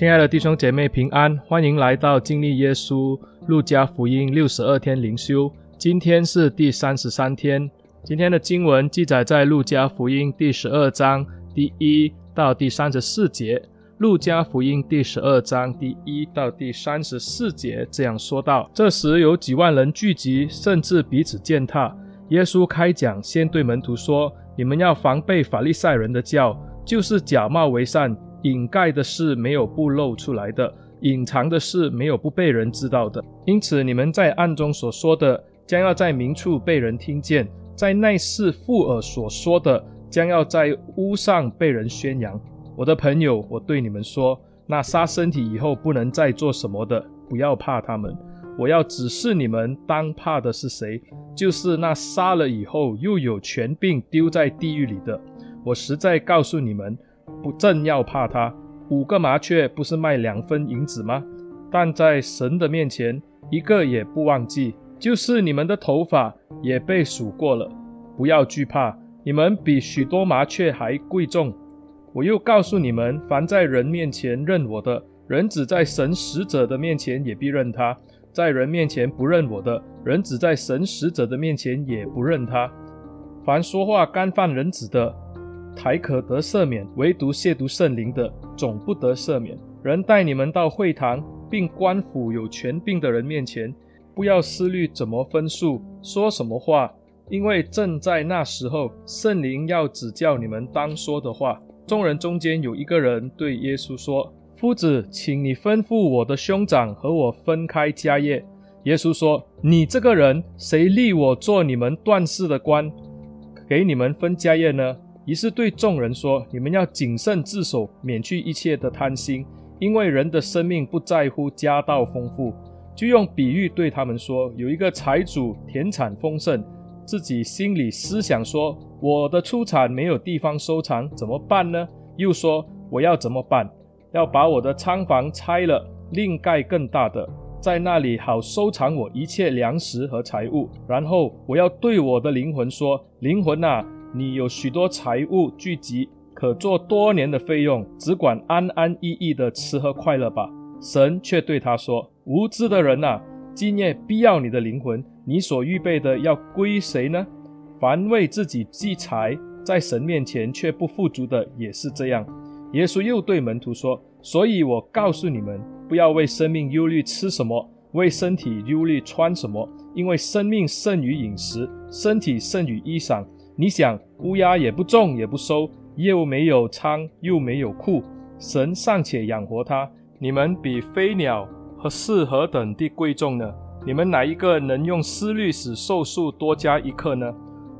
亲爱的弟兄姐妹平安，欢迎来到经历耶稣路加福音六十二天灵修。今天是第三十三天。今天的经文记载在路加福音第十二章第一到第三十四节。路加福音第十二章第一到第三十四节这样说道：这时有几万人聚集，甚至彼此践踏。耶稣开讲，先对门徒说：“你们要防备法利赛人的教，就是假冒为善。”掩盖的事没有不露出来的，隐藏的事没有不被人知道的。因此，你们在暗中所说的，将要在明处被人听见；在内室附耳所说的，将要在屋上被人宣扬。我的朋友，我对你们说，那杀身体以后不能再做什么的，不要怕他们。我要指示你们，当怕的是谁？就是那杀了以后又有权柄丢在地狱里的。我实在告诉你们。不正要怕他？五个麻雀不是卖两分银子吗？但在神的面前，一个也不忘记。就是你们的头发也被数过了。不要惧怕，你们比许多麻雀还贵重。我又告诉你们，凡在人面前认我的，人只在神使者的面前也必认他；在人面前不认我的，人只在神使者的面前也不认他。凡说话干犯人子的，才可得赦免，唯独亵渎圣灵的，总不得赦免。人带你们到会堂，并官府有权柄的人面前，不要思虑怎么分数，说什么话，因为正在那时候，圣灵要指教你们当说的话。众人中间有一个人对耶稣说：“夫子，请你吩咐我的兄长和我分开家业。”耶稣说：“你这个人，谁立我做你们断事的官，给你们分家业呢？”于是对众人说：“你们要谨慎自守，免去一切的贪心，因为人的生命不在乎家道丰富。”就用比喻对他们说：“有一个财主田产丰盛，自己心里思想说：我的出产没有地方收藏，怎么办呢？又说：我要怎么办？要把我的仓房拆了，另盖更大的，在那里好收藏我一切粮食和财物。然后我要对我的灵魂说：灵魂啊！”你有许多财物聚集，可做多年的费用，只管安安逸逸的吃喝快乐吧。神却对他说：“无知的人啊，今夜必要你的灵魂，你所预备的要归谁呢？凡为自己积财，在神面前却不富足的，也是这样。”耶稣又对门徒说：“所以我告诉你们，不要为生命忧虑吃什么，为身体忧虑穿什么，因为生命胜于饮食，身体胜于衣裳。”你想，乌鸦也不种也不收，又没有仓又没有库，神尚且养活它，你们比飞鸟和是何等地贵重呢？你们哪一个能用思虑使寿数多加一刻呢？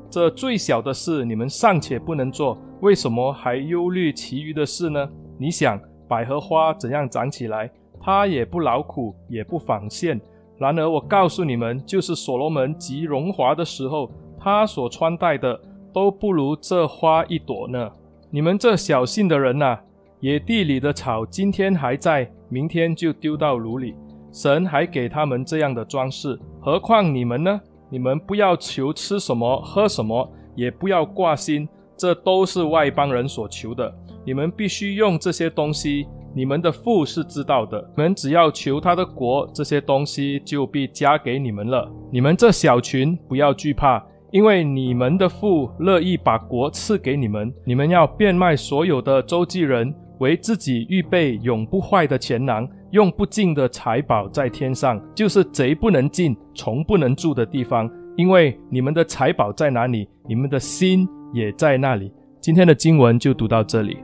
这最小的事你们尚且不能做，为什么还忧虑其余的事呢？你想，百合花怎样长起来？它也不劳苦，也不纺线。然而我告诉你们，就是所罗门极荣华的时候，他所穿戴的。都不如这花一朵呢。你们这小信的人呐，野地里的草今天还在，明天就丢到炉里。神还给他们这样的装饰，何况你们呢？你们不要求吃什么喝什么，也不要挂心，这都是外邦人所求的。你们必须用这些东西，你们的父是知道的。你们只要求他的国，这些东西就必加给你们了。你们这小群，不要惧怕。因为你们的父乐意把国赐给你们，你们要变卖所有的周济人，为自己预备永不坏的钱囊，用不尽的财宝在天上，就是贼不能进、虫不能住的地方。因为你们的财宝在哪里，你们的心也在那里。今天的经文就读到这里。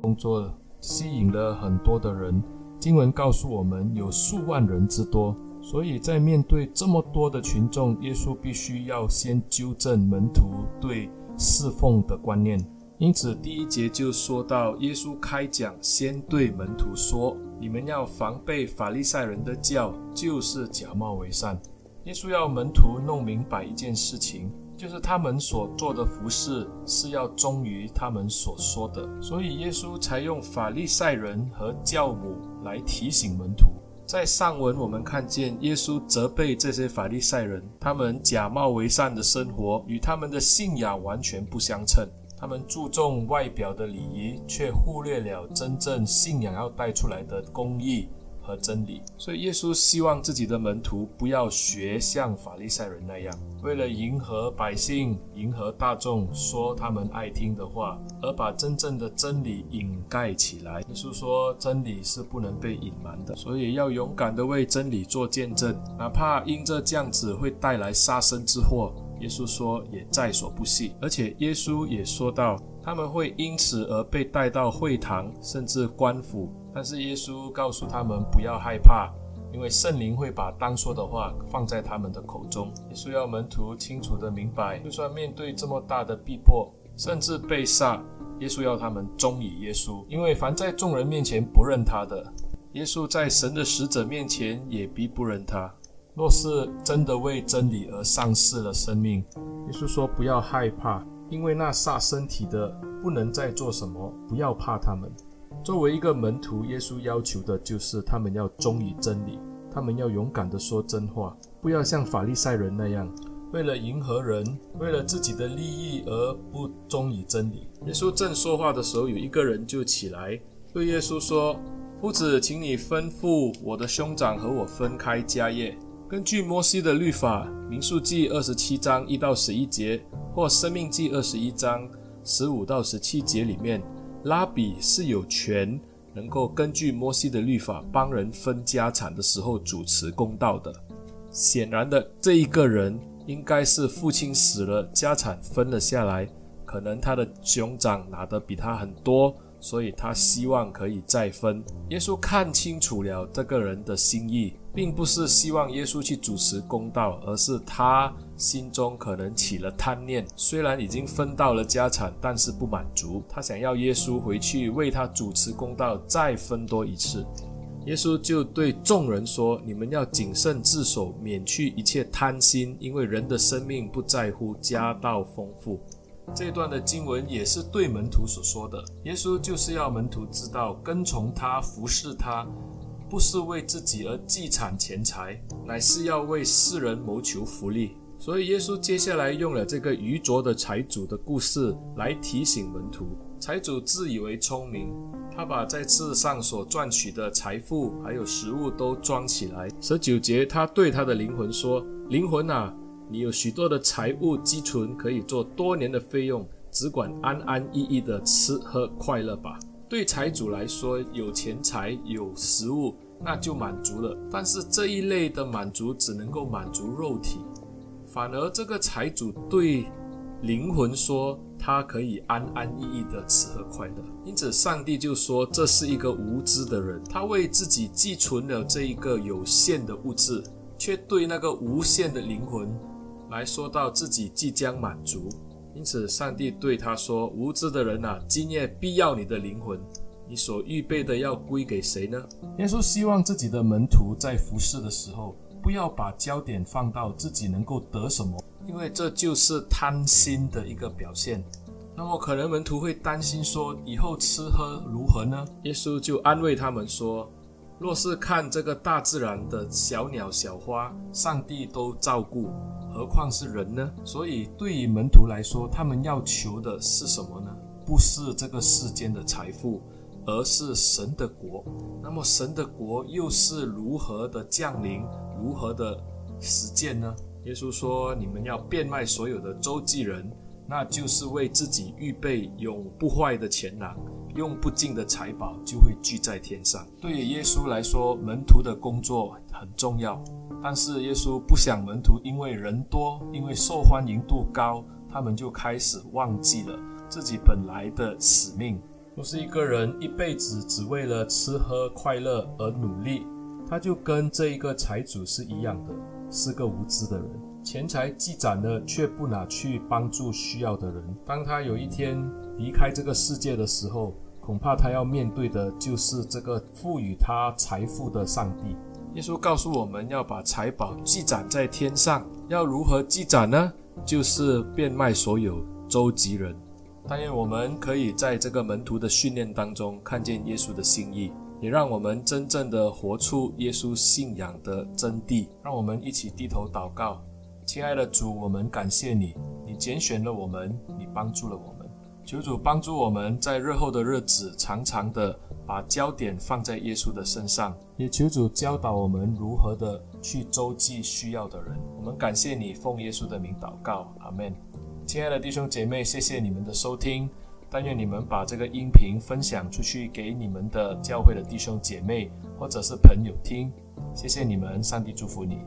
工作吸引了很多的人，经文告诉我们有数万人之多。所以在面对这么多的群众，耶稣必须要先纠正门徒对侍奉的观念。因此，第一节就说到，耶稣开讲，先对门徒说：“你们要防备法利赛人的教，就是假冒为善。”耶稣要门徒弄明白一件事情，就是他们所做的服饰是要忠于他们所说的。所以，耶稣才用法利赛人和酵母来提醒门徒。在上文，我们看见耶稣责备这些法利赛人，他们假冒为善的生活与他们的信仰完全不相称。他们注重外表的礼仪，却忽略了真正信仰要带出来的公义和真理。所以，耶稣希望自己的门徒不要学像法利赛人那样，为了迎合百姓、迎合大众，说他们爱听的话，而把真正的真理掩盖起来。耶稣说，真理是不能被隐瞒的，所以要勇敢地为真理做见证，哪怕因这这样子会带来杀身之祸。耶稣说也在所不惜，而且耶稣也说到，他们会因此而被带到会堂，甚至官府。但是耶稣告诉他们不要害怕，因为圣灵会把当说的话放在他们的口中。耶稣要门徒清楚地明白，就算面对这么大的逼迫，甚至被杀，耶稣要他们忠于耶稣，因为凡在众人面前不认他的，耶稣在神的使者面前也必不认他。若是真的为真理而丧失了生命，耶稣说不要害怕，因为那杀身体的不能再做什么，不要怕他们。作为一个门徒，耶稣要求的就是他们要忠于真理，他们要勇敢地说真话，不要像法利赛人那样，为了迎合人，为了自己的利益而不忠于真理。耶稣正说话的时候，有一个人就起来对耶稣说：“夫子，请你吩咐我的兄长和我分开家业。”根据摩西的律法，《民数记》二十七章一到十一节，或《生命记》二十一章十五到十七节里面，拉比是有权能够根据摩西的律法帮人分家产的时候主持公道的。显然的，这一个人应该是父亲死了，家产分了下来，可能他的兄长拿的比他很多。所以他希望可以再分。耶稣看清楚了这个人的心意，并不是希望耶稣去主持公道，而是他心中可能起了贪念。虽然已经分到了家产，但是不满足，他想要耶稣回去为他主持公道，再分多一次。耶稣就对众人说：“你们要谨慎自守，免去一切贪心，因为人的生命不在乎家道丰富。”这段的经文也是对门徒所说的。耶稣就是要门徒知道，跟从他、服侍他，不是为自己而积产钱财，乃是要为世人谋求福利。所以，耶稣接下来用了这个愚拙的财主的故事来提醒门徒：财主自以为聪明，他把在世上所赚取的财富还有食物都装起来。十九节，他对他的灵魂说：“灵魂啊！”你有许多的财物积存，可以做多年的费用，只管安安逸逸的吃喝快乐吧。对财主来说，有钱财有食物，那就满足了。但是这一类的满足只能够满足肉体，反而这个财主对灵魂说，他可以安安逸逸的吃喝快乐。因此，上帝就说这是一个无知的人，他为自己积存了这一个有限的物质，却对那个无限的灵魂。来说到自己即将满足，因此上帝对他说：“无知的人啊，今夜必要你的灵魂，你所预备的要归给谁呢？”耶稣希望自己的门徒在服侍的时候，不要把焦点放到自己能够得什么，因为这就是贪心的一个表现。那么可能门徒会担心说：“以后吃喝如何呢？”耶稣就安慰他们说：“若是看这个大自然的小鸟小花，上帝都照顾。”何况是人呢？所以对于门徒来说，他们要求的是什么呢？不是这个世间的财富，而是神的国。那么神的国又是如何的降临，如何的实践呢？耶稣说：“你们要变卖所有的周济人，那就是为自己预备永不坏的钱囊，用不尽的财宝就会聚在天上。”对于耶稣来说，门徒的工作很重要。但是耶稣不想门徒因为人多，因为受欢迎度高，他们就开始忘记了自己本来的使命。若是一个人一辈子只为了吃喝快乐而努力，他就跟这一个财主是一样的，是个无知的人。钱财积攒了，却不拿去帮助需要的人。当他有一天离开这个世界的时候，恐怕他要面对的就是这个赋予他财富的上帝。耶稣告诉我们要把财宝积攒在天上，要如何积攒呢？就是变卖所有，周济人。但愿我们可以在这个门徒的训练当中看见耶稣的心意，也让我们真正的活出耶稣信仰的真谛。让我们一起低头祷告，亲爱的主，我们感谢你，你拣选了我们，你帮助了我们。求主帮助我们在日后的日子，常常的把焦点放在耶稣的身上，也求主教导我们如何的去周济需要的人。我们感谢你，奉耶稣的名祷告，阿门。亲爱的弟兄姐妹，谢谢你们的收听。但愿你们把这个音频分享出去，给你们的教会的弟兄姐妹或者是朋友听。谢谢你们，上帝祝福你。